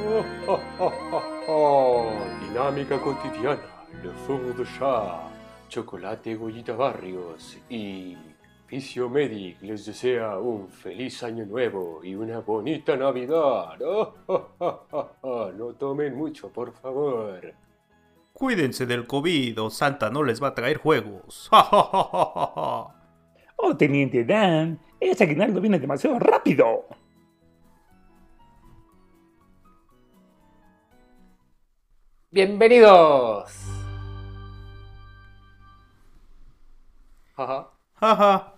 Oh, oh, oh, oh, oh. Dinámica cotidiana, Le Four de Chat, Chocolate Goyita Barrios y Fisio Medic les desea un feliz año nuevo y una bonita Navidad. Oh, oh, oh, oh, oh. No tomen mucho, por favor. Cuídense del COVID o Santa no les va a traer juegos. Oh, Teniente Dan, ese aguinaldo viene demasiado rápido. Bienvenidos. Jaja. Ja, ja.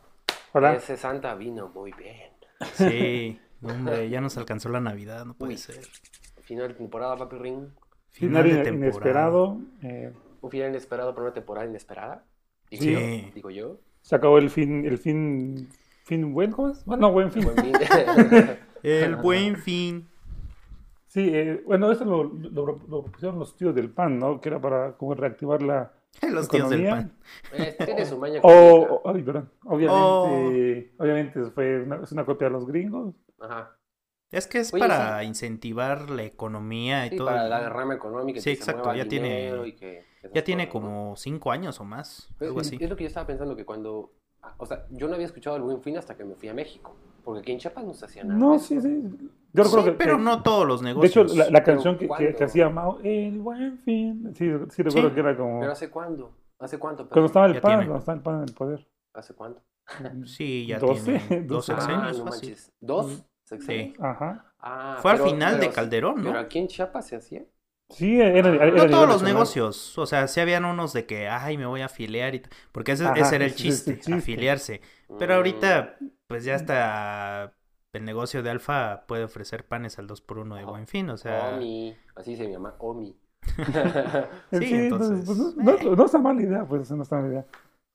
Hola. Ese Santa vino muy bien. Sí, hombre, ya nos alcanzó la Navidad, no puede Uy. ser. Final de temporada, Papi Ring. Final Final de temporada. inesperado. eh, Un final inesperado por una temporada inesperada. Digo Sí. yo. Digo yo. se acabó el fin, el fin, fin buen, ¿cómo es? Bueno, no, buen fin. Buen fin. El buen fin. Sí, eh, bueno, esto lo, lo, lo pusieron los tíos del PAN, ¿no? Que era para como reactivar la Los tíos del economía. pan. Eh, Tiene su maña. O, cómica. o- ay, perdón. Obviamente, obviamente fue una, es una copia de los gringos. Ajá. Es que es Oye, para incentivar la economía y Sí, todo. para la rama económica. y Sí, que se exacto, mueva ya tiene- dinero y que Ya tiene cosas, ¿no? como cinco años o más, Pero algo es- así. Es lo que yo estaba pensando que cuando. O sea, yo no había escuchado el buen fin hasta que me fui a México. Porque aquí en Chiapas no se hacía nada. No, eso. sí, sí. Yo recuerdo Sí, que, pero que- no todos los De negocios. hecho, la, la canción que, que, ¿cuándo? que hacía Mao, el buen fin. Sí, sí recuerdo Sí. que era como. ¿Pero hace cuándo? ¿Hace cuánto? Cuando estaba el PAN, tiene. cuando estaba el PAN en el poder. ¿Hace cuánto? Sí, ya 12, tiene dos 12 Ah, sexenios no manches. ¿Dos? ¿Sexenios? Ajá. Ah, Fue al pero- final de Calderón, ¿no? Pero aquí en Chiapas se hacía. Sí, era, era, No todos los negocios, o sea, sí habían unos de que, ay, me voy a afiliar y porque ese, Ajá, ese era el chiste, chiste. afiliarse. Pero Mm. ahorita, pues ya está el negocio de Alfa puede ofrecer panes al 2x1 de Ajá. Buen Fin, o sea, Omi. Así se llama, Omi. Sí, Sí, entonces, entonces, pues, no, no, no está mala idea, pues no está mala idea.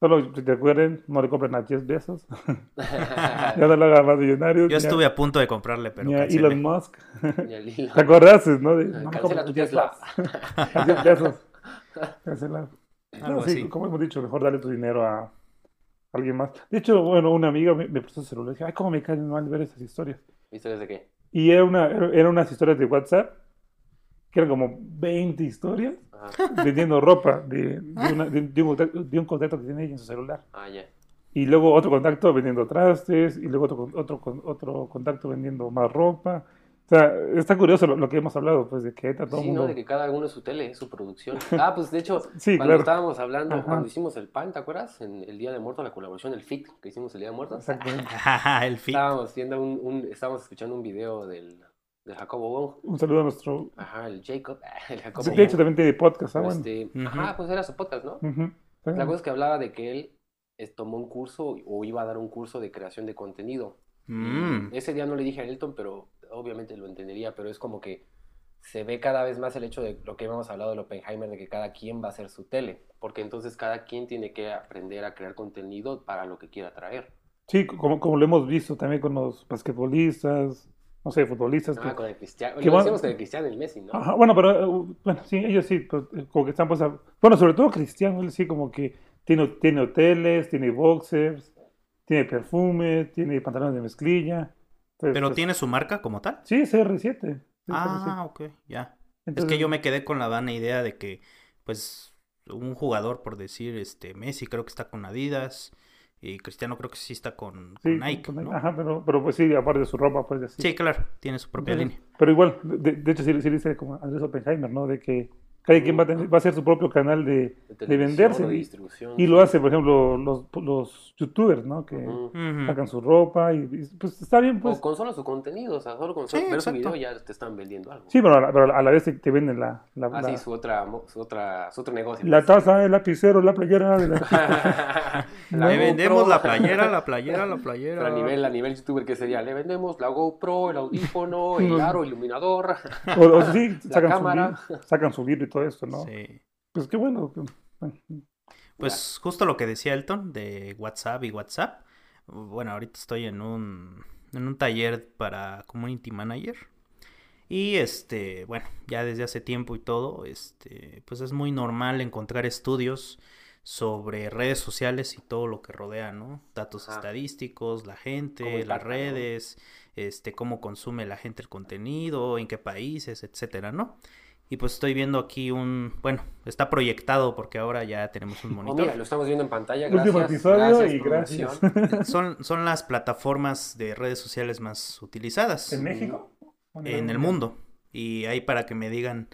Solo si te acuerden, no le compren a 10 besos. ya no lo hagan más millonario. yo ni a- estuve a punto de comprarle, pero ni a cancelé. Elon Musk. ¿Te acordaste, no? De, no Cancela tu 10 Tesla. pesos. A 10 pesos. Cancelar. Algo No, sí, así. como hemos dicho, mejor darle tu dinero a alguien más. De hecho, bueno, una amiga me, me prestó su celular y dije, ay, cómo me caen mal ver esas historias. ¿Historias de qué? Y era una, era- eran unas historias de WhatsApp, que eran como 20 historias, Ajá. vendiendo ropa de, de, una- de- de un, contacto, de un contacto que tiene ella en su celular. Ah, ya. Y luego otro contacto vendiendo trastes, y luego otro, otro, otro contacto vendiendo más ropa. O sea, está curioso lo, lo que hemos hablado, pues, de que todo Sí, mundo... ¿no? De que cada uno es su tele, es su producción. Ah, pues de hecho, Sí, cuando claro. estábamos hablando, Ajá. cuando hicimos el PAN, ¿te acuerdas? En el Día de Muertos, la colaboración, el FIT que hicimos el Día de Muertos. Exactamente. el fit. Estábamos viendo un, un- estábamos escuchando un video del, de Jacobo Wong. Un saludo a nuestro... Ajá, el Jacob, el Jacobo De Wong. hecho, también tiene podcast, ah, bueno. Este. Ajá, pues era su podcast, ¿no? Ujú. La cosa es que hablaba de que él tomó un curso o iba a dar un curso de creación de contenido. Mm. Ese día no le dije a Elton, pero obviamente lo entendería, pero es como que se ve cada vez más el hecho de lo que hemos hablado del Oppenheimer, de que cada quien va a hacer su tele, porque entonces cada quien tiene que aprender a crear contenido para lo que quiera traer. Sí, como, como lo hemos visto también con los basquetbolistas, no sé, futbolistas. que- Ah, con el Cristiano. que Lo decíamos con el Cristiano y Messi, ¿no? Ajá, bueno, pero eh, bueno, sí, ellos sí, pues, eh, como que están pues, a- bueno, sobre todo Cristiano, él sí como que tiene, tiene hoteles, tiene boxers, tiene perfume, tiene pantalones de mezclilla. Entonces, Pero pues, tiene su marca como tal. Sí, es CR7. sí, Ah, ok, ya. Es que yo me quedé con la vana idea de que, pues, un jugador, por decir, este, Messi creo que está con Adidas y Cristiano creo que sí está con, Nike, con- ¿no? Ajá, pero, pero pues sí, aparte de su ropa, pues así. Sí, claro, tiene su propia Entonces, línea. Pero igual, de, de hecho sí, sí dice como Andrés Oppenheimer, ¿no? De que cada quien va a, tener- va a hacer su propio canal de, venderse. de y- distribución. Y lo hace, por ejemplo, los, los youtubers, ¿no? Que sacan su ropa y, y, pues está bien, pues. O con solo su contenido, o sea, solo con Sí, ver su video ya te están vendiendo algo. Sí, pero a la, pero a la vez te, te venden la, la, Ah, la, sí, su otra, su otra, su otro negocio. la taza, el lapicero, la playera. de la- La Le vendemos la playera, la playera, la playera. Pero a nivel, a nivel youtuber, ¿qué sería? Le vendemos la GoPro, el audífono, el aro, el iluminador. O, o sí, La sacan su, cámara. libro, sacan su libro y todo esto, ¿no? Sí. Pues qué bueno. Pues justo lo que decía Elton de WhatsApp y WhatsApp. Bueno, ahorita estoy en un, en un taller para Community Manager. Y este, bueno, ya desde hace tiempo y todo, este, pues es muy normal encontrar estudios sobre redes sociales y todo lo que rodea, ¿no? Datos Ajá. estadísticos, la gente, las ¿no? redes, este, cómo consume la gente el contenido, en qué países, etcétera, ¿no? Y pues estoy viendo aquí un, bueno, está proyectado porque ahora ya tenemos un Oh, monitor. mira, lo estamos viendo en pantalla. Último Gracias. episodio y gracias. Son, son las plataformas de redes sociales más utilizadas ¿En México? ¿O a en el mundo. Y ahí para que me digan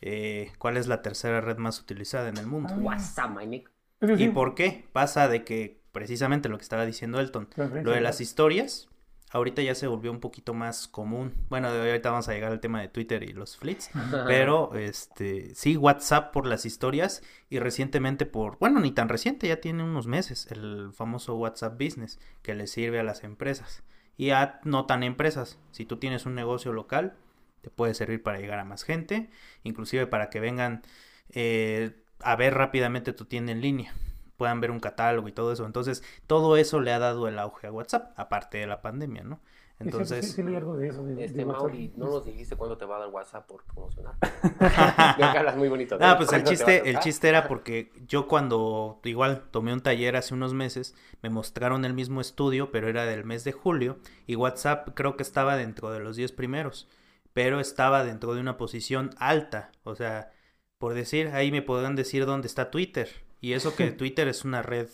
eh, cuál es la tercera red más utilizada en el mundo. Ah. WhatsApp, my nick. Es decir, ¿Y por qué? Pasa de que precisamente lo que estaba diciendo Elton, lo de las historias, ahorita ya se volvió un poquito más común. Bueno, de ahorita vamos a llegar al tema de Twitter y los flits, pero este sí WhatsApp por las historias y recientemente por, bueno, ni tan reciente, ya tiene unos meses, el famoso WhatsApp Business que le sirve a las empresas y a no tan empresas. Si tú tienes un negocio local, te puede servir para llegar a más gente, inclusive para que vengan eh, a ver rápidamente tu tienda en línea, puedan ver un catálogo y todo eso. Entonces, todo eso le ha dado el auge a WhatsApp, aparte de la pandemia, ¿no? Sí, Entonces, sí, sí, leí algo de eso. de- de Este, WhatsApp. Mauri, no nos dijiste cuándo te va a dar WhatsApp por promocionar. Veo que hablas muy bonito. de Ah, pues el ¿Cuándo te va a chiste, el chiste era porque yo cuando igual tomé un taller hace unos meses, me mostraron el mismo estudio, pero era del mes de julio, y WhatsApp creo que estaba dentro de los 10 primeros, pero estaba dentro de una posición alta, o sea, por decir, ahí me podrán decir dónde está Twitter, y eso que Twitter es una red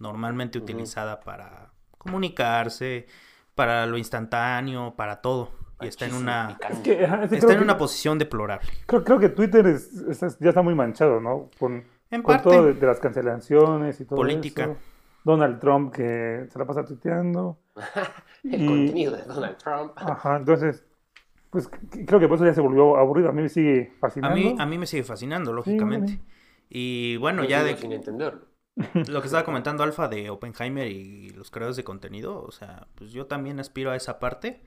normalmente utilizada para comunicarse, para lo instantáneo, para todo, y está en una... picante. Es que, ajá, es que Está en que- una posición deplorable. Creo, creo que Twitter es, es- ya está muy manchado, ¿no? Con, En con parte, todo de, de las cancelaciones y todo Política. eso. Donald Trump que se la pasa tuiteando. El y- contenido de Donald Trump. Ajá, entonces, pues creo que por eso ya se volvió aburrido. A mí me sigue A fascinando. mí, a mí me sigue fascinando, lógicamente. sí. Y bueno, ya de Sin entenderlo. lo que estaba comentando Alfa de Oppenheimer y los creadores de contenido, o sea, pues yo también aspiro a esa parte,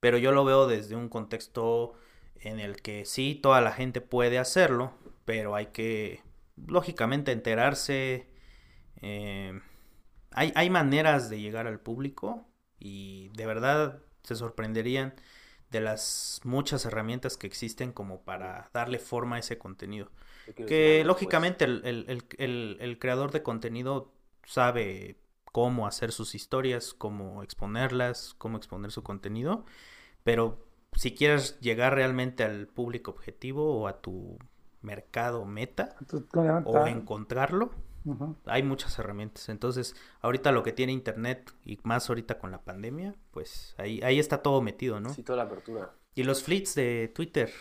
pero yo lo veo desde un contexto en el que sí, toda la gente puede hacerlo, pero hay que, lógicamente, enterarse. eh, hay, hay maneras de llegar al público y de verdad se sorprenderían de las muchas herramientas que existen como para darle forma a ese contenido. Que algo, lógicamente el, el- el- el- el creador de contenido sabe cómo hacer sus historias, cómo exponerlas, cómo exponer su contenido, pero si quieres llegar realmente al público objetivo o a tu mercado meta o encontrarlo, hay muchas herramientas. Entonces, ahorita lo que tiene internet y más ahorita con la pandemia, pues ahí, ahí está todo metido, pues. ¿no? Sí, toda la apertura. Y los flits de Twitter,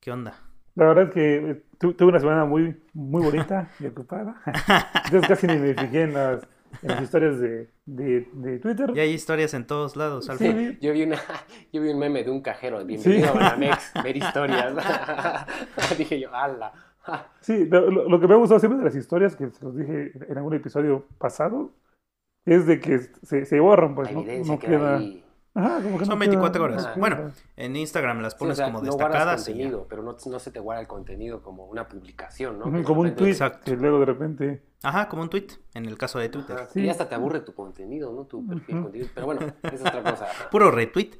¿qué onda? La verdad es que eh, tu- tuve una semana muy, muy bonita y ocupada. Entonces casi ni me fijé en las, en las historias de, de, de Twitter. Y hay historias en todos lados, Alfa. Sí, Yo vi, una, yo vi un meme de un cajero. Bienvenido Sí. a Banamex, ver historias. Dije yo, ala. Sí, lo, que me ha gustado siempre de las historias, que se los dije en algún episodio pasado, es de que se, se borran, pues La no, evidencia no que queda... ahí. Ajá, como que Son no 24 queda- horas. Bueno, en Instagram las Sí, o pones sea, como no destacadas y ya. contenido, pero no, no se te guarda el contenido como una publicación, ¿no? Como un tweet Exacto. que luego de repente... Ajá, como un tweet, en el caso de Twitter. Ajá, Sí. Y hasta te aburre tu contenido, ¿no? Tu perfil contenido. Pero bueno, esa es otra cosa. Puro retweet.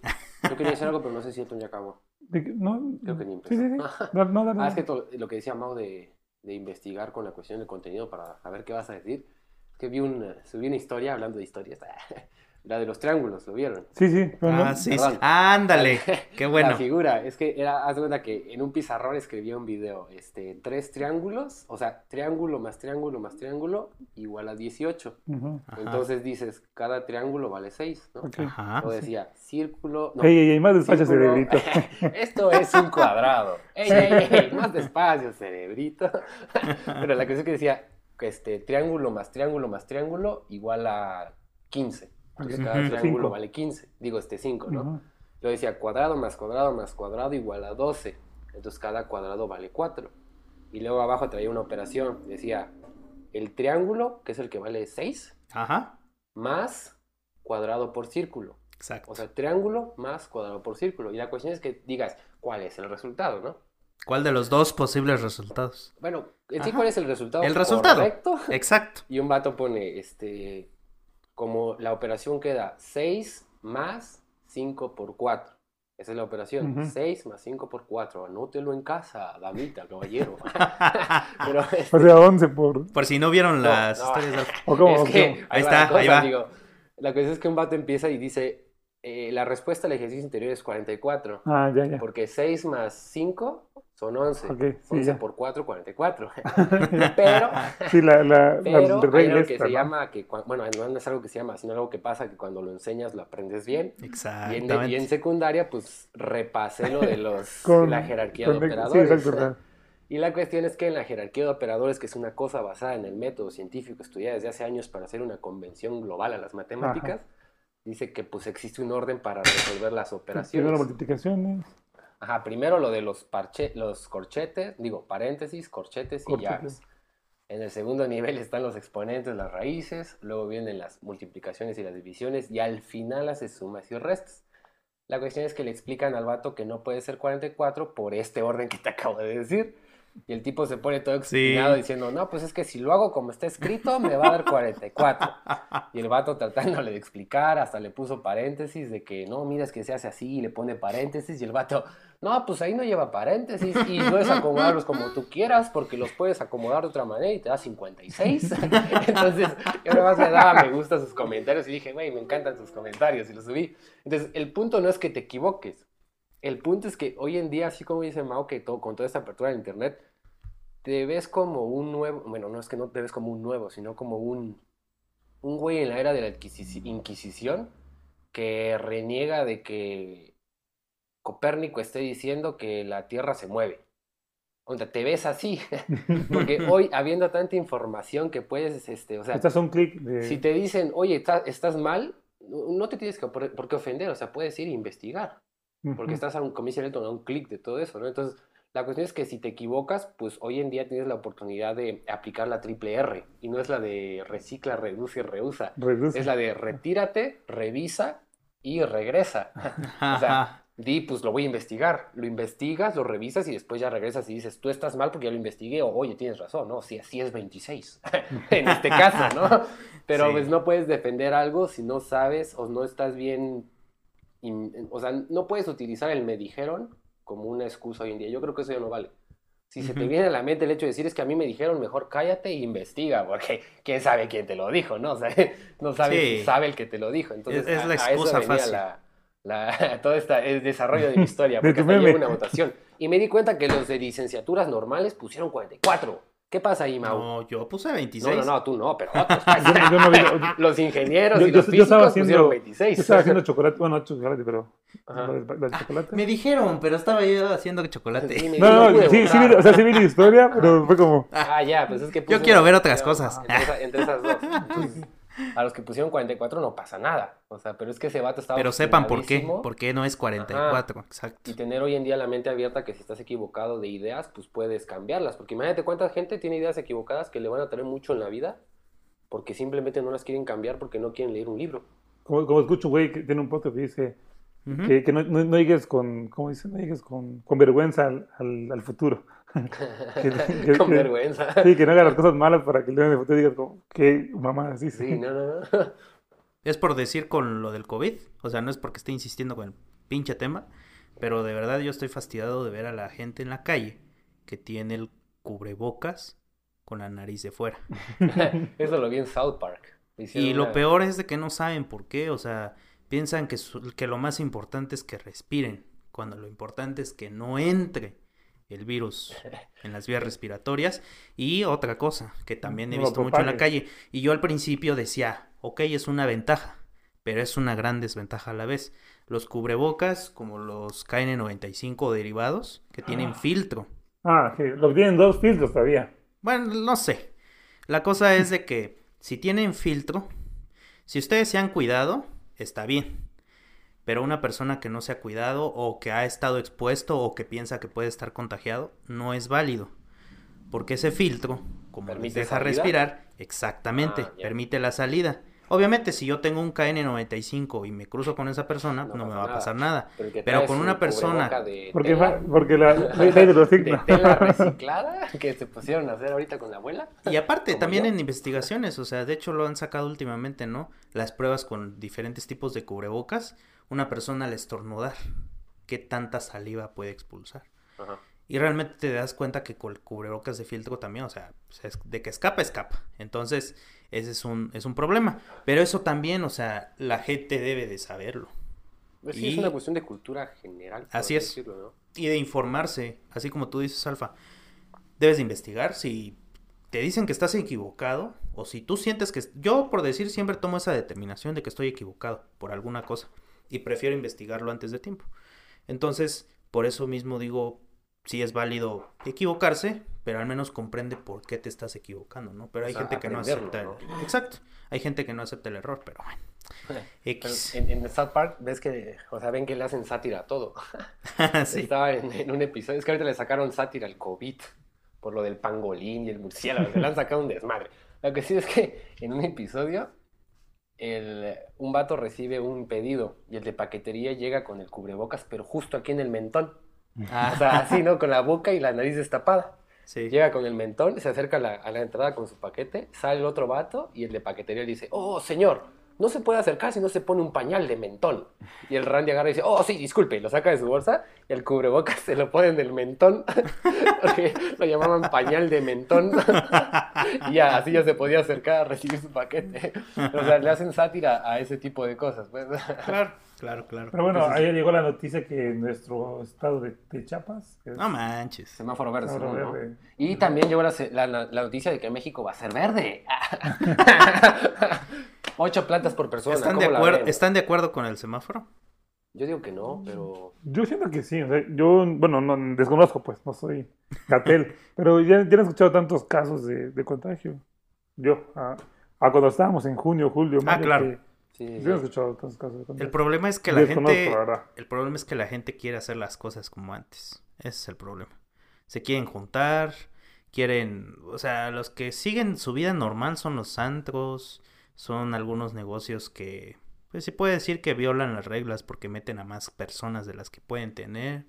Yo quería decir algo, pero no sé si esto ya acabó. de que- no, Creo que ni sí, sí, sí. empezó. No, no, Ah, es que lo que decía Mau de, de investigar con la cuestión del contenido para saber qué vas a decir. Que vi un, subí una historia hablando de historias. La de los triángulos, ¿lo vieron? Sí, sí. Ah, sí, sí. Perdón. Ándale, qué La bueno. figura, es que era, haz de cuenta que en un pizarrón escribía un video, este, tres triángulos, o sea, triángulo más triángulo más triángulo igual a 18. Ujú, Ajá. Entonces dices, cada triángulo vale 6, ¿no? Ajá. O decía, círculo, no, Ey, ey, ey, más despacio, círculo. cerebrito. Esto es un cuadrado. Ey, ey, ey, más despacio, cerebrito. Pero la cuestión es que decía, este, triángulo más triángulo más triángulo igual a 15. Entonces cada triángulo Cinco. vale 15. Digo, este 5, ¿no? Ujú. Yo decía cuadrado más cuadrado más cuadrado igual a 12. Entonces cada cuadrado vale 4. Y luego abajo traía una operación. Decía el triángulo, que es el que vale 6, Ajá, más cuadrado por círculo. exacto. O sea, triángulo más cuadrado por círculo. Y la cuestión es que digas cuál es el resultado, ¿no? ¿Cuál de los dos posibles resultados? Bueno, en sí. ¿cuál es el resultado? El resultado. Correcto. Exacto. Y un vato pone, este, como la operación queda 6 más 5 por 4. Esa es la operación. Ujú. 6 más 5 por 4. Anótelo en casa, damita, caballero. Pero es, O sea, 11 por... Por si no vieron No, las no. historias de... ¿O cómo? es ¿O que? Ahí va está, la cosa, ahí va. amigo. La cosa es que un vato empieza y dice, eh, la respuesta al ejercicio interior es 44. Ah, ya, ya. Porque 6 más 5 son 11. Ok, sí, 11 ya. por 4, 44. Pero, Sí, la, la, pero la hay regla algo que esta, se ¿no? llama, que, bueno, no es algo que se llama, sino algo que pasa que cuando lo enseñas lo aprendes bien. Y en, Exactamente. y en secundaria, pues repasé lo de los, Con- la jerarquía con- de Sí, operadores. exacto. ajá. Y la cuestión es que en la jerarquía de operadores, que es una cosa basada en el método científico estudiada desde hace años para hacer una convención global a las matemáticas, dice que pues existe un orden para resolver las Primero operaciones. multiplicaciones, Ajá, primero lo de los, parche, los corchetes, digo, paréntesis, corchetes y Corchetes. llaves. En el segundo nivel están los exponentes, las raíces, luego vienen las multiplicaciones y las divisiones, y al final hace sumas y restas. La cuestión es que le explican al vato que no puede ser 44 por este orden que te acabo de decir. Y el tipo se pone todo excitado Sí. diciendo, no, pues es que si lo hago como está escrito, me va a dar 44. Y el vato tratándole de explicar, hasta le puso paréntesis de que no, mira, es que se hace así, y le pone paréntesis, y el vato, no, pues ahí no lleva paréntesis, y puedes acomodarlos como tú quieras, porque los puedes acomodar de otra manera y te da 56. Entonces, yo nada más le daba me gusta a sus comentarios y dije, güey, me encantan sus comentarios, y los subí. Entonces, el punto no es que te equivoques, el punto es que hoy en día, así como dice Mao, que todo, con toda esta apertura de Internet, te ves como un nuevo, bueno, no es que no te ves como un nuevo, sino como un, un güey en la era de la Inquisi- Inquisición que reniega de que Copérnico esté diciendo que la Tierra se mueve. O sea, te ves así, porque hoy habiendo tanta información que puedes, este, o sea, Estás a un clic de... si te dicen, oye, está- estás mal, no te tienes que por, por qué ofender, o sea, puedes ir a investigar porque estás a un, como dice Elton, a un clic de todo eso, ¿no? Entonces, la cuestión es que si te equivocas, pues hoy en día tienes la oportunidad de aplicar la triple R, y no es la de recicla, reduce y reusa, Reduce. es la de retírate, revisa y regresa. O sea, di, pues lo voy a investigar, lo investigas, lo revisas y después ya regresas y dices, tú estás mal porque ya lo investigué, o oye, tienes razón, ¿no? Sí, así es 26, en este caso, ¿no? Pero Sí. pues no puedes defender algo si no sabes o no estás bien, in- o sea, no puedes utilizar el me dijeron como una excusa hoy en día, yo creo que eso ya no vale. Si se te viene a la mente el hecho de decir es que a mí me dijeron, mejor cállate e investiga, porque quién sabe quién te lo dijo, ¿no? O sea, no sabes Sí. sabe el que te lo dijo. Entonces, Es- es la a- a eso excusa venía fácil. la- la- todo este el desarrollo de mi historia, porque llegó una votación. Y me di cuenta que los de licenciaturas normales pusieron 44. ¿Qué pasa ahí, Mau? No, No, yo puse no, 26. no, tú no, pero otros. Yo, yo no vi- los ingenieros yo- y yo- los yo físicos estaba pusieron haciendo, 26. yo estaba haciendo chocolate, bueno, no chocolate, pero del chocolate. Me dijeron, pero estaba yo haciendo chocolate. Sí, No, no, sí, sí, o sea, sí vi la historia, pero fue como, Ah, ya, pues es que puse- quiero ver otras cosas. Entre esas dos. Entonces, a los que pusieron 44 no pasa nada. O sea, pero es que ese vato estaba Pero sepan por qué, por qué no es 44, exacto. Y tener hoy en día la mente abierta que si estás equivocado de ideas, pues puedes cambiarlas. Porque imagínate cuánta gente tiene ideas equivocadas que le van a traer mucho en la vida porque simplemente no las quieren cambiar porque no quieren leer un libro. como, como escucho un güey que tiene un podcast que dice que, que no, no, no llegues con, ¿cómo dice? No llegues con, con vergüenza al, al, al futuro. Que- que- Con que- vergüenza. Sí, que no hagas las cosas malas para que luego en el futuro digas como, qué mamá, así Sí, no, no, no. Es por decir con lo del COVID, o sea, no es porque esté insistiendo con el pinche tema, pero de verdad yo estoy fastidiado de ver a la gente en la calle que tiene el cubrebocas con la nariz de fuera. Eso lo vi en South Park. Hicieron Y lo una- peor es de que no saben por qué, o sea, piensan que, su- que lo más importante es que respiren, cuando lo importante es que no entre el virus en las vías respiratorias. Y otra cosa que también he No visto mucho en la calle, y yo al principio decía, ok, es una ventaja, pero es una gran desventaja a la vez. Los cubrebocas, como los KN95 derivados, que tienen filtro. Ah, que lo que tienen dos filtros todavía. Bueno, no sé. La cosa es de que si tienen filtro, si ustedes se han cuidado, está bien. Pero una persona que no se ha cuidado o que ha estado expuesto o que piensa que puede estar contagiado, no es válido. Porque ese filtro, como les ¿Permite deja salida? respirar, exactamente, Ah, permite la salida. Obviamente, si yo tengo un KN95 y me cruzo con esa persona, No no, me va a pasar nada. Pero con una persona- de Porque, tela- porque la ley ley de los de signos. tela reciclada que se pusieron a hacer ahorita con la abuela. Y aparte, también yo. en investigaciones, o sea, de hecho lo han sacado últimamente, ¿no? Las pruebas con diferentes tipos de cubrebocas, una persona al estornudar qué tanta saliva puede expulsar. Ajá. Y realmente te das cuenta que con el cubrebocas de filtro también, o sea, pues, es- de que escapa, escapa. Entonces, ese es un, es un problema. Pero eso también, o sea, la gente debe de saberlo. Pues sí, Y- es una cuestión de cultura general. Así es. decirlo, ¿no? Y de informarse, así como tú dices, Alfa. Debes de investigar si te dicen que estás equivocado o si tú sientes que... Yo, por decir, siempre tomo esa determinación de que estoy equivocado por alguna cosa y prefiero investigarlo antes de tiempo. Entonces, por eso mismo digo, sí es válido equivocarse, pero al menos comprende por qué te estás equivocando, ¿no? Pero hay O sea, gente que no acepta... el- Exacto. Hay gente que no acepta el error, pero bueno. Pero X. en, en South Park ves que, o sea, ven que le hacen sátira a todo. sí. Estaba en, en un episodio, es que ahorita le sacaron sátira al COVID por lo del pangolín y el murciélago, le han sacado un desmadre. Lo que sí es que en un episodio el, un vato recibe un pedido y el de paquetería llega con el cubrebocas, pero justo aquí en el mentón. Ah, O sea, así, ¿no? Con la boca y la nariz destapada. sí. Llega con el mentón, se acerca a la, a la entrada con su paquete, sale el otro vato y el de paquetería le dice, oh, señor, no se puede acercar si no se pone un pañal de mentón. Y el Randy agarra y dice, oh, sí, disculpe, y lo saca de su bolsa y el cubrebocas se lo pone en el mentón, porque lo llamaban pañal de mentón. y ya, así ya se podía acercar a recibir su paquete. O sea, le hacen sátira a ese tipo de cosas. Pues. Claro, claro, claro. Pero bueno, ayer llegó la noticia que en nuestro estado de, de Chiapas, es No manches. Semáforo verde. Semáforo según, ¿no? verde. Y también llegó la- la noticia de que México va a ser verde. Ocho plantas por persona. ¿Están ¿cómo de, acuerdo? ¿Están de acuerdo con el semáforo? Yo digo que no, pero... Yo siento que sí, o sea, yo, bueno, no desconozco, pues, no soy Gatel, pero ya, ya he escuchado tantos casos de, de contagio. Yo, a, a cuando estábamos en junio, julio, Ah, mayo, claro. que Sí, sí. yo he escuchado tantos casos de El contagio. problema es que la gente... la. El problema es que la gente quiere hacer las cosas como antes. Ese es el problema. Se quieren juntar, quieren... O sea, los que siguen su vida normal son los antros, son algunos negocios que... Pues se puede decir que violan las reglas porque meten a más personas de las que pueden tener.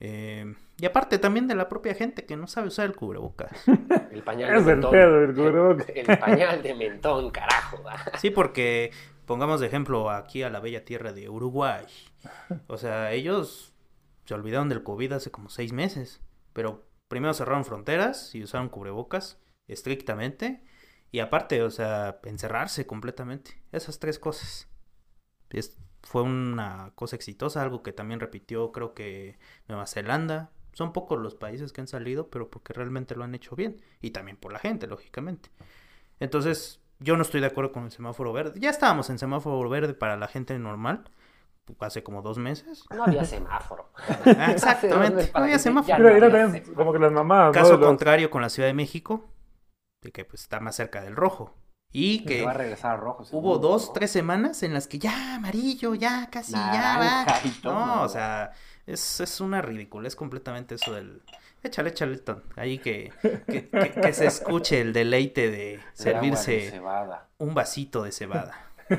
Eh, y aparte también de la propia gente que no sabe usar el cubrebocas. El pañal Es de el mentón. pedo cubrebocas. El pañal de mentón, carajo. Sí, porque pongamos de ejemplo aquí a la bella tierra de Uruguay. O sea, ellos se olvidaron del COVID hace como seis meses, pero primero cerraron fronteras y usaron cubrebocas estrictamente y aparte, o sea, encerrarse completamente. Esas tres cosas. Es- fue una cosa exitosa, algo que también repitió creo que Nueva Zelanda. Son pocos los países que han salido, pero porque realmente lo han hecho bien. Y también por la gente, lógicamente. Entonces, yo no estoy de acuerdo con el semáforo verde. Ya estábamos en semáforo verde para la gente normal, hace como dos meses. No había semáforo. Exactamente, no había semáforo. Pero era también como que las mamás. Caso contrario con la Ciudad de México, de que pues está más cerca del rojo. Y que va a regresar a rojo. hubo seguro, dos, tres semanas en las que ya amarillo, ya casi, ya Naranja va. y todo. No, o sea, es, es una ridícula, es completamente eso del... Échale, échale, Ton, ahí que, que, que- que se escuche el deleite de de servirse cebada. un vasito de cebada.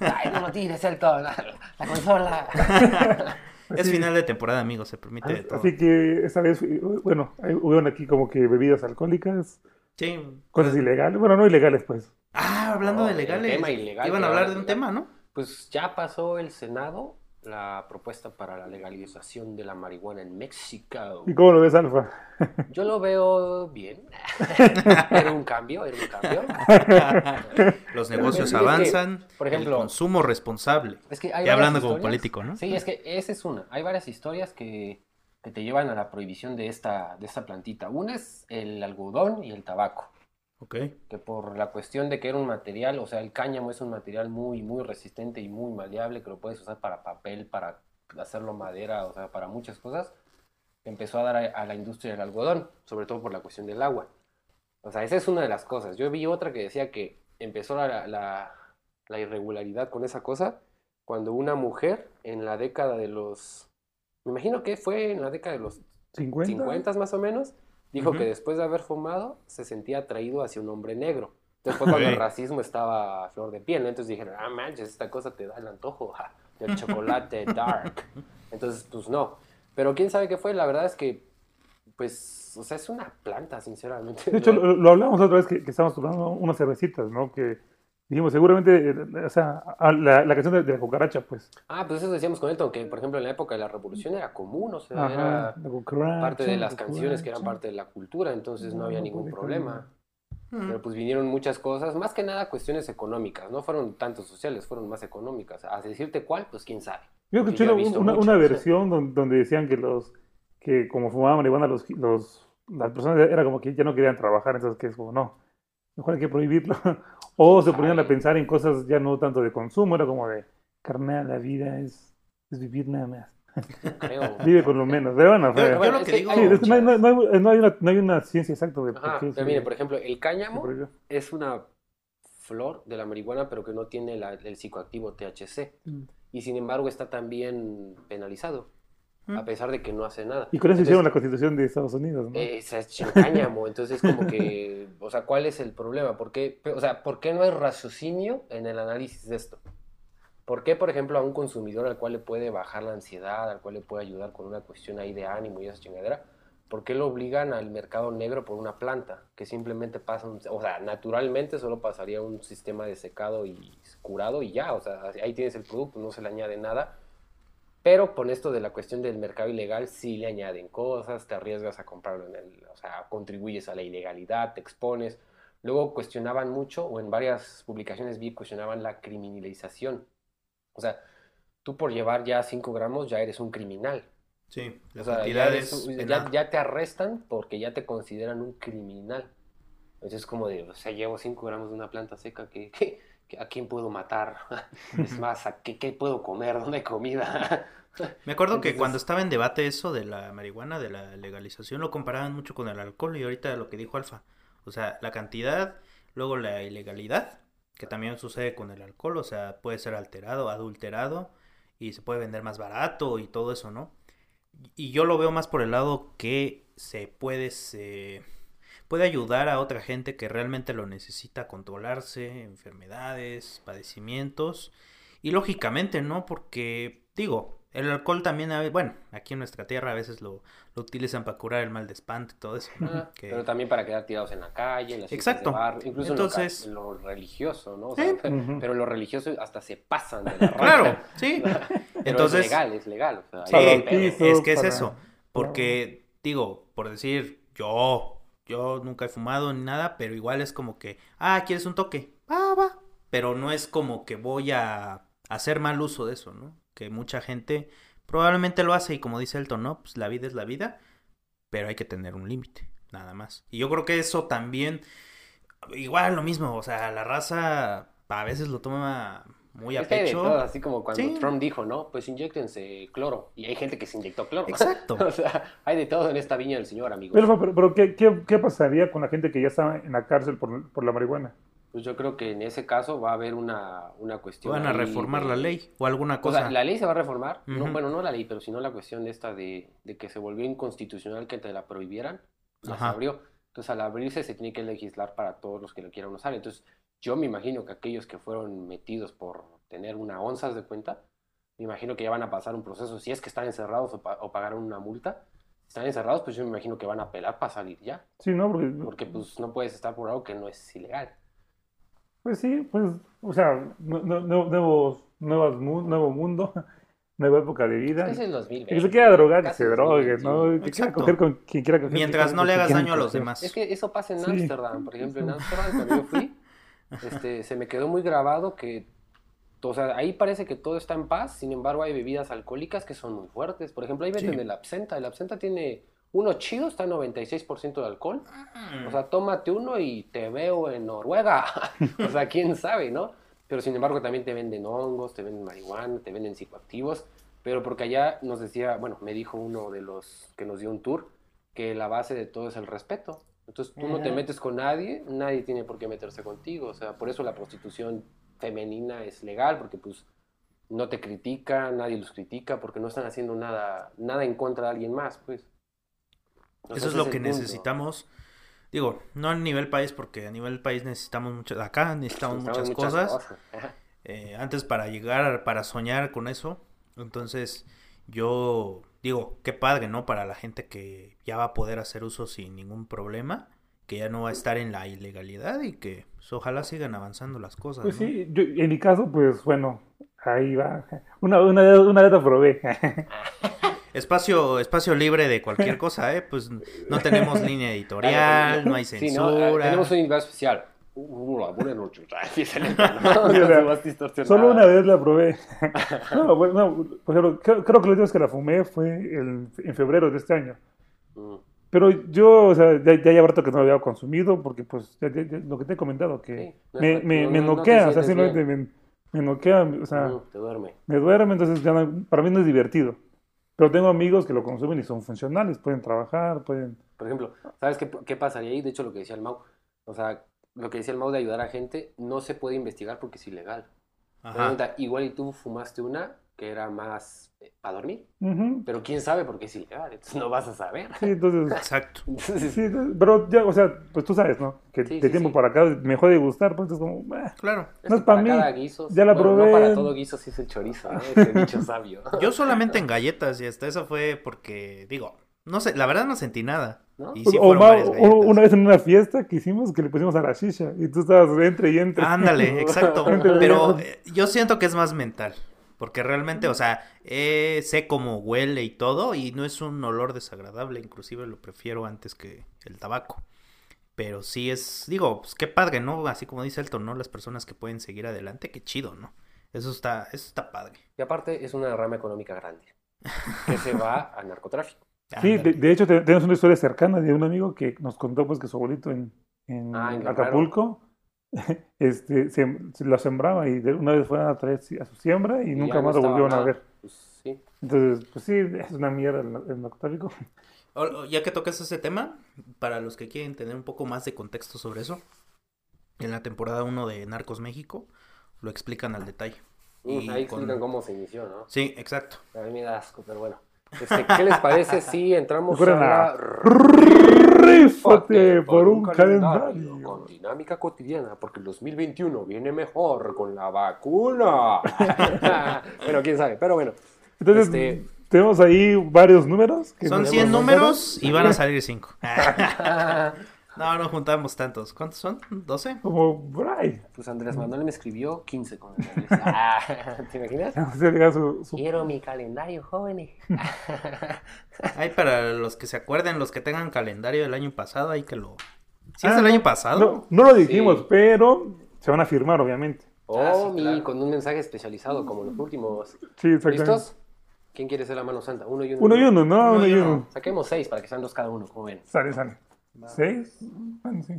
Ay, no lo tires, el todo. La, la consola. Es final de temporada, amigos, se permite de todo. Así que esta vez, bueno, hubieron aquí como que bebidas alcohólicas, Sí. cosas ilegales, bueno, no ilegales, pues. Ah, hablando No, de legales. tema ilegal Iban a hablar de un tema, ¿no? Pues ya pasó el Senado la propuesta para la legalización de la marihuana en México. ¿Y cómo lo ves, Alfa? Yo lo veo bien. Era un cambio, era un cambio. Los negocios Es que, avanzan. por ejemplo- el consumo responsable. Es que hay Y hablando como político, ¿no? Sí, es que esa es una. Hay varias historias que, que te llevan a la prohibición de esta, de esta plantita. Una es el algodón y el tabaco. Ok. que por la cuestión de que era un material, o sea, el cáñamo es un material muy, muy resistente y muy maleable, que lo puedes usar para papel, para hacerlo madera, o sea, para muchas cosas, empezó a dar a, a la industria del algodón, sobre todo por la cuestión del agua. O sea, esa es una de las cosas. Yo vi otra que decía que empezó la, la, la irregularidad con esa cosa cuando una mujer en la década de los, me imagino que fue en la década de los 50. 50 más o menos, dijo que después de haber fumado se sentía atraído hacia un hombre negro. Entonces fue cuando el racismo estaba a flor de piel, ¿no? Entonces dijeron, ah, manches, esta cosa te da el antojo ja, del chocolate dark. Entonces, pues no. Pero quién sabe qué fue, la verdad es que, pues, o sea, es una planta, sinceramente. De hecho, lo, lo hablamos otra vez que, que estábamos tomando unas cervecitas, ¿no? Que dijimos, seguramente, eh, o sea, a- la, la canción de, de la cucaracha, pues. Ah, pues eso decíamos con Elton, que por ejemplo en la época de la revolución era común, o sea, Ajá, era la cucaracha, parte de la las canciones que eran parte de la cultura, entonces no había No, ningún puede problema. Mm. Pero pues vinieron muchas cosas, más que nada cuestiones económicas, no fueron tanto sociales, fueron más económicas. A decirte cuál, pues quién sabe. Yo escuché una, una- una versión don- donde decían que los que como fumaban marihuana los, los las personas era como que ya no querían trabajar, entonces que es como no, mejor hay que prohibirlo. o se ponían a pensar en cosas ya no tanto de consumo, era como de carnal, la vida es, es vivir nada más. Creo. Vive con lo menos. Pero bueno, Pero lo es que digo- sí, no, hay, no hay- no hay- una, no hay una ciencia exacta de por Ajá, qué pero se- mire, por ejemplo, el cáñamo es una flor de la marihuana, pero que no tiene la- el psicoactivo THC. Mm. Y sin embargo está también penalizado, Mm. a pesar de que no hace nada. Y con eso Entonces, hicieron la constitución de Estados Unidos, ¿no? Eh, esa es el cáñamo, entonces como que, sea, ¿cuál es el problema? ¿Por qué, o sea, ¿por qué no hay raciocinio en el análisis de esto? ¿Por qué, por ejemplo, a un consumidor al cual le puede bajar la ansiedad, al cual le puede ayudar con una cuestión de ánimo y esa chingadera, ¿por qué lo obligan al mercado negro por una planta que simplemente pasa, o sea, naturalmente solo pasaría un sistema de secado y curado y ya, o sea, ahí tienes el producto, no se le añade nada, pero con esto de la cuestión del mercado ilegal, sí le añaden cosas, te arriesgas a comprarlo en el, o sea, contribuyes a la ilegalidad, te expones. Luego cuestionaban mucho, o en varias publicaciones vi, cuestionaban la criminalización. O sea, tú por llevar ya 5 gramos ya eres un criminal. Sí, O las sea, ya, eres- ya, ya te arrestan porque ya te consideran un criminal. Entonces es como de, o sea, llevo 5 gramos de una planta seca, que ¿a quién puedo matar? Es más, ¿a qué, qué puedo comer? ¿Dónde hay comida? Me acuerdo que cuando estaba en debate eso de la marihuana, de la legalización, lo comparaban mucho con el alcohol y ahorita lo que dijo Alfa. O sea, la cantidad, luego la ilegalidad, que también sucede con el alcohol, o sea, puede ser alterado, adulterado y se puede vender más barato y todo eso, ¿no? Y yo lo veo más por el lado que se puede, se puede ayudar a otra gente que realmente lo necesita controlarse, enfermedades, padecimientos. Y lógicamente, ¿no? Porque, digo, el alcohol también, a bueno, aquí en nuestra tierra a veces lo, lo utilizan para curar el mal de espanto y todo eso, ¿no? Ah, Que- Pero también para quedar tirados en la calle, en las Exacto. de barrio, incluso en lo Entonces- en lo, religioso, ¿no? O sea. Pero lo religioso hasta se pasan de la Claro, sí. Pero Entonces, es legal, es legal. o sea, Sí, es que es para- eso. Porque, digo, por decir, yo, yo nunca he fumado ni nada, pero igual es como que, ah, ¿quieres un toque? Va, va. Pero no es como que voy a hacer mal uso de eso, ¿no? Que mucha gente probablemente lo hace y como dice Elton, ¿no? Pues la vida es la vida, pero hay que tener un límite, nada más. Y yo creo que eso también, igual lo mismo, o sea, la raza a veces lo toma muy a Es que hay de pecho. todo, así como cuando Sí. Trump dijo, ¿no? Pues inyectense cloro. Y hay gente que se inyectó cloro. Exacto. o sea, hay de todo en esta viña del señor, amigos. Pero, pero, pero ¿qué, qué, qué pasaría con la gente que ya está en la cárcel por, por la marihuana? Pues yo creo que en ese caso va a haber una, una cuestión. Van a ahí reformar de- la ley o alguna O cosa. sea, la ley se va a reformar. no, Ujú. bueno, no la ley, pero sino la cuestión de esta de, de que se volvió inconstitucional que te la prohibieran. Ya se abrió. Entonces, al abrirse se tiene que legislar para todos los que lo quieran usar. Entonces, yo me imagino que aquellos que fueron metidos por tener una onzas de cuenta, me imagino que ya van a pasar un proceso. Si es que están encerrados o, pa- o pagaron una multa, si están encerrados, pues yo me imagino que van a apelar para salir ya. Sí, ¿no? Porque, Porque pues no puedes estar por algo que no es ilegal. pues sí, pues, o sea, nu- nu- nuevos, nuevas, nuevo mundo, nueva época de vida. Es el 2020. El que se quiera drogar, que se drogue, 2021. ¿no? Que quiera coger con quien quiera coger. Mientras que no le hagas daño a los demás. Es que eso pasa en Sí. Ámsterdam, por ejemplo, en Ámsterdam cuando yo fui, este, se me quedó muy grabado que, o sea, ahí parece que todo está en paz, sin embargo hay bebidas alcohólicas que son muy fuertes. Por ejemplo, ahí venden Sí. el absenta, el absenta tiene uno chido, está en 96% de alcohol. O sea, tómate uno y te veo en Noruega. o sea, quién sabe, ¿no? Pero sin embargo también te venden hongos, te venden marihuana, te venden psicoactivos. Pero porque allá nos decía, bueno, me dijo uno de los que nos dio un tour, que la base de todo es el respeto. Entonces tú no te metes con nadie, nadie tiene por qué meterse contigo. O sea, por eso la prostitución femenina es legal, porque pues no te critica, nadie los critica, porque no están haciendo nada, nada en contra de alguien más, pues. O sea, Eso es lo que punto. necesitamos. Digo, no a nivel país, porque a nivel país necesitamos mucho. Acá necesitamos Necesitamos muchas, cosas. Eh, antes para llegar, para soñar con eso. Entonces, yo digo, qué padre, ¿no? Para la gente que ya va a poder hacer uso sin ningún problema. que ya no va a estar en la ilegalidad y que pues, ojalá sigan avanzando las cosas. Pues ¿no? sí, yo, en mi caso, pues bueno, ahí va. Una, una, de- una vez probé. Espacio, espacio libre de cualquier cosa, ¿eh? Pues no tenemos línea editorial, no hay Sí, censura. ¿no? Tenemos un invitado especial. ¿No? Con Mira, su voz distorsionada. Solo una vez la probé. No, bueno, no, por ejemplo, creo, creo que la última vez que la fumé fue el- en febrero de este año. Mm. Pero yo, o sea, ya, ya lleva rato que no lo había consumido porque, pues, ya- ya- lo que te he comentado, que Sí, me, me, no- me noquea, o sea, simplemente me, me noquea, o sea, Mm, te duerme. me duerme, entonces ya para mí no es divertido. Pero tengo amigos que lo consumen y son funcionales, pueden trabajar, pueden... Por ejemplo, ¿sabes qué, qué pasaría ahí? De hecho, lo que decía el Mau. O sea, lo que decía el Mau de ayudar a gente no se puede investigar porque es ilegal. Ajá. Pregunta, igual y tú fumaste una que era más para dormir, Ujú. pero quién sabe porque es ilegal, entonces no vas a saber. Sí, entonces... Exacto. Entonces, Sí, pero ya, o sea, pues tú sabes, ¿no? Que Sí, de sí, tiempo sí. para acá me dejó de gustar, pues es como... Claro. No es que pa' para mí. cada guiso, Ya la bueno, probé. No para todo guiso sí es el chorizo, ¿no? ese dicho sabio. Yo solamente en galletas y hasta eso fue porque, digo, no sé, la verdad no sentí nada. ¿No? Y Pues, sí o ma- una vez en una fiesta que hicimos que le pusimos a la shisha y tú estabas entre y entre. Ándale, exacto. Pero eh, yo siento que es más mental. Porque realmente, o sea, eh, sé cómo huele y todo, y no es un olor desagradable, inclusive lo prefiero antes que el tabaco. Pero sí es, digo, pues qué padre, ¿no? Así como dice Elton, ¿no? Las personas que pueden seguir adelante, qué chido, ¿no? Eso está, eso está padre. Y aparte es una rama económica grande que se va al narcotráfico. Sí, de, de hecho te- tenemos una historia cercana de un amigo que nos contó pues que su abuelito en, en Ah. Acapulco este, se, se lo sembraba y de una vez fueron a traer a su siembra y, Y nunca más lo volvieron a nada. ver. Pues, sí. Entonces, pues sí, es una mierda el, el narcotráfico. Ya que tocas ese tema, para los que quieren tener un poco más de contexto sobre eso, en la temporada 1 de Narcos México lo explican al detalle. Mm, Y Ahí con- explican cómo se inició, ¿no? Sí, exacto. A mí me da asco, pero bueno. Este, ¿Qué les parece si entramos a la Rífate por un calendario. Con dinámica cotidiana, porque el 2021 viene mejor con la vacuna. bueno, quién sabe, pero bueno. Entonces, Este- tenemos ahí varios números. que Son nos 100 mandaron. números y van a salir 5. no, no juntamos tantos. ¿Cuántos son? ¿12? Como por ahí. Pues Andrés Manuel me escribió 15 con el. Ah, ¿Te imaginas? Se diga su- su- Quiero mi calendario, jóvenes. Hay para los que se acuerden, los que tengan calendario del año pasado, hay que lo... ¿Sí es Ah, no, año pasado? No, no lo dijimos, Sí. pero se van a firmar, obviamente. Oh, Ah, sí, mi, claro. con un mensaje especializado como los últimos. Sí, exactamente. ¿Listos? ¿Quién quiere ser la mano santa? Uno y uno. Uno y uno, ¿no? Uno Uno y y uno. uno. Saquemos seis para que sean dos cada uno, como ven. Sale, sale. ¿Seis? Bueno, sí.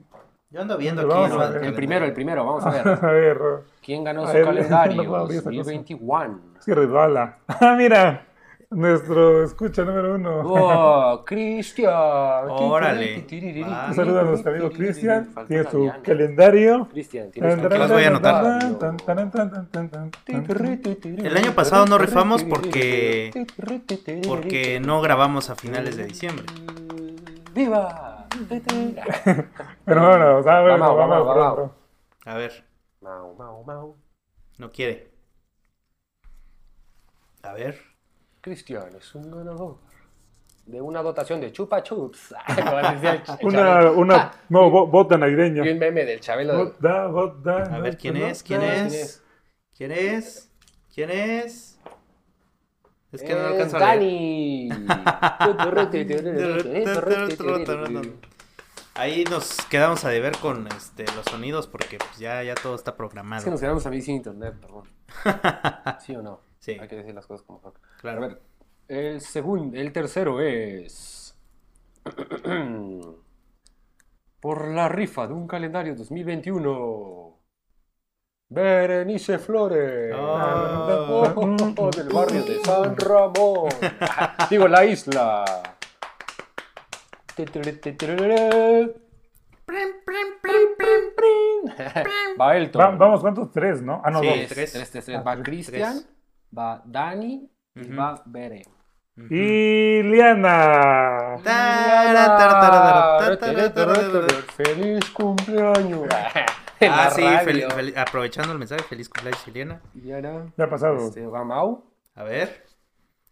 Yo ando viendo aquí. Vamos a el ver. El primero, el primero, vamos a ver. A ver, ¿Quién ganó A su ver, calendario? no puedo abrir esa cosa. 2021. es que resbala. Ah, mira, nuestro escucha número uno. ¡Oh, Cristian! Órale. Saludo a nuestro amigo Cristian. Tiene su Diana. calendario. Cristian, tienes que los voy a anotar. El El año pasado no rifamos porque... Porque no grabamos a finales de diciembre. ¡Viva! Pero bueno, o sea, bueno, Vamos, vamos, vamos, vamos. A ver, Mau, mau, mau. no quiere. A ver. Cristian es un ganador de una dotación de chupa chups. Una, una, no, bo- bota navideña. y un meme del Chabelo. Bota, bota, A ver, ¿quién es? ¿Quién es? ¿Quién es? ¿Quién es? Es que no Es alcanzo a leer. Dani. Ahí nos quedamos a deber con este, los sonidos porque pues, ya, ya todo está Es que programado. nos quedamos a mí sin internet, perdón. ¿Sí o no? Sí. Hay que decir las cosas como son. Claro. A ver, el segundo, el tercero es. Por la rifa de un calendario 2021. Berenice Flores. Oh. Oh, del barrio de San Ramón. Digo, la isla. Va Elton. Va- vamos, ¿cuántos? Tres, ¿no? Ah, no, Sí, dos. tres. Tres, tres, tres. Ah, Va Cristian, va Dani y va Bere. Y Liana. ¡Feliz cumpleaños! Ah, sí, fel- fel- aprovechando el mensaje, feliz cumpleaños, Eliana. Ya Ya ha pasado. Este, va Mau. A ver,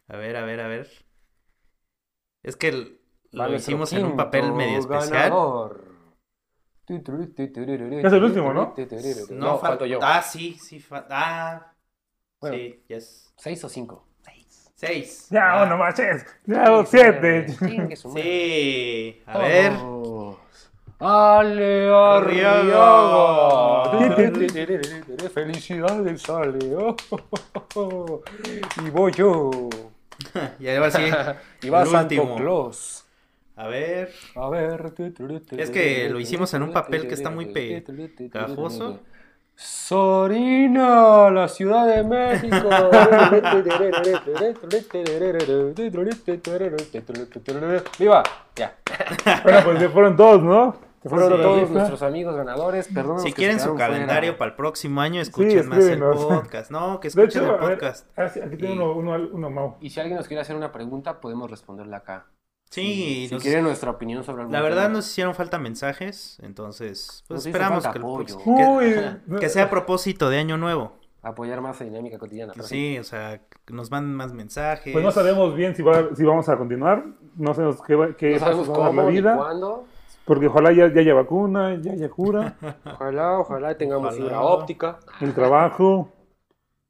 a ver, a ver, a ver. Es que el- lo hicimos en un papel medio especial. ganador. Es el último, ¿no? No, fal- falto yo. Ah, sí, sí. Ah, Bueno. sí, yes. ¿Seis o cinco? Seis. Ya, Ah, bueno, manches. Ya, siete. Sí. A ver. Ale Arriaga. Felicidades, Ale. Oh, Y voy yo. Y ahora sí. Y va el Santo último. Claus. A ver. A ver. Es que lo hicimos en un papel que está muy pegajoso. Sorina, la Ciudad de México. ¡Viva! Ya. Bueno, pues se fueron todos, ¿no? Se Fueron la todos nuestros amigos ganadores. Perdón. Si quieren su calendario para el próximo año, Sí, escuchen más el podcast. No, que escuchen hecho, el ver, podcast. ah, aquí tengo Y- uno, uno, uno, Mau. Y si alguien nos quiere hacer una pregunta, podemos responderla acá. Sí, Si nos- quieren nuestra opinión sobre algún la verdad tema. nos hicieron falta mensajes, entonces pues Nos esperamos que, que- Uy, que sea a propósito de año nuevo. Apoyar más a Dinámica Cotidiana. Sí, o sea, que nos manden más mensajes. Pues no sabemos bien si, va, si vamos a continuar. No sabemos qué, qué No sabemos cómo la ni vida. cuándo. Porque ojalá ya, ya haya vacuna, ya haya cura, Ojalá, ojalá tengamos Ojalá. fibra óptica. el trabajo.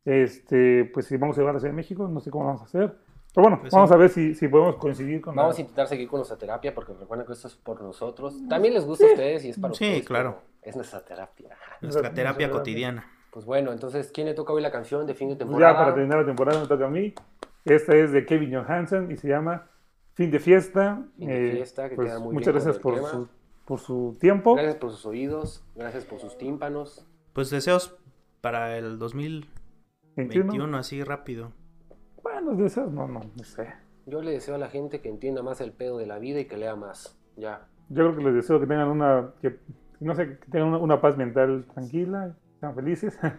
Este, pues si vamos a llevar a Ciudad de México, no sé cómo vamos a hacer. Pero bueno, Pues vamos sí. a ver si, si podemos coincidir con la- Vamos a intentar seguir con nuestra terapia porque recuerden que esto es por nosotros. También les gusta a ustedes y es para Sí, ustedes. claro. pero Es nuestra terapia. Nuestra terapia cotidiana. Pues bueno, entonces, ¿quién le toca hoy la canción de fin de temporada? ya para terminar la temporada me toca a mí. Esta es de Kevin Johansen y se llama Fin de Fiesta. Fin de Eh, Fiesta, que pues, queda muy muchas bien gracias por su, por su tiempo. Gracias por sus oídos, gracias por sus tímpanos. Pues deseos para el 2021, 21. así rápido. Bueno, deseos, no, no, no sé. Yo le deseo a la gente que entienda más el pedo de la vida y que lea más. Ya. Yo creo que les deseo que tengan una, que, no sé, que tengan una, una paz mental tranquila, sean felices, se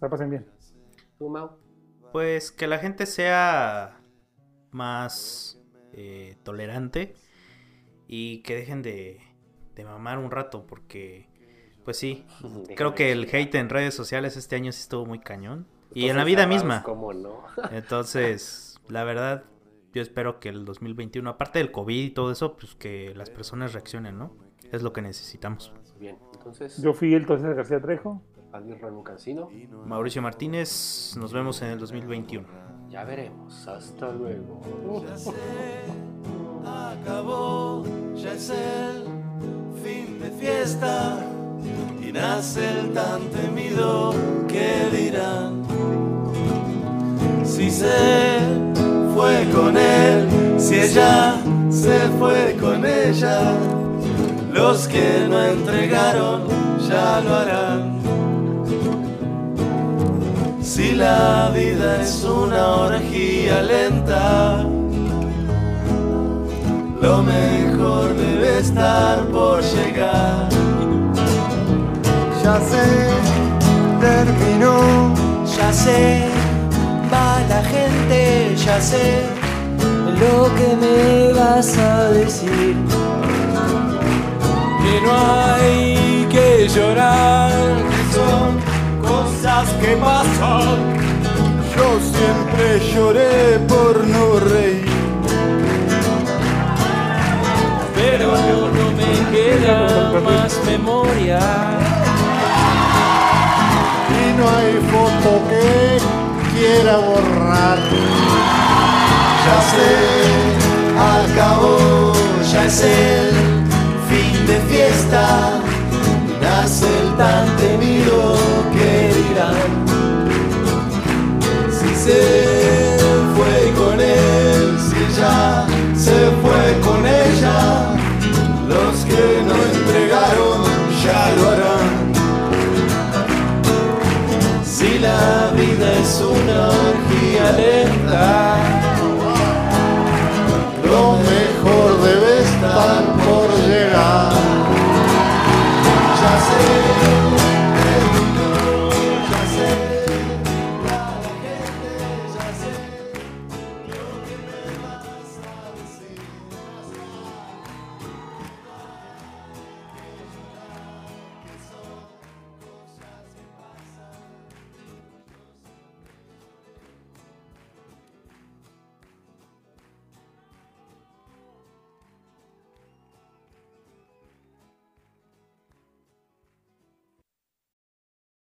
la pasen bien. ¿Tú, Mau? Pues que la gente sea más eh, tolerante y que dejen de, de mamar un rato porque, pues sí, creo que el hate en redes sociales este año sí estuvo muy cañón. Y en la vida misma. ¿Cómo no? Entonces, la verdad, yo espero que el 2021, aparte del COVID y todo eso, pues que las personas reaccionen, ¿no? Es lo que necesitamos. Bien, entonces, Yo fui el César García Trejo. Alvin Ramo Cancino, Mauricio Martínez, nos vemos en el 2021. Ya veremos. Hasta luego. acabó, ya es el fin de fiesta y nace el tan temido que dirán. Si se fue con él, si ella se fue con ella, los que no entregaron ya lo harán. Si la vida es una orgía lenta, lo mejor debe estar por llegar. Ya sé, terminó. Ya sé, va la gente, ya sé lo que me vas a decir. Que no hay que llorar, que son cosas que pasan. Yo siempre lloré por no reír. Pero no me queda más memoria. Y no hay foto que quiera borrar. Ya sé, acabó, ya es el fin de fiesta. Nace el tan temido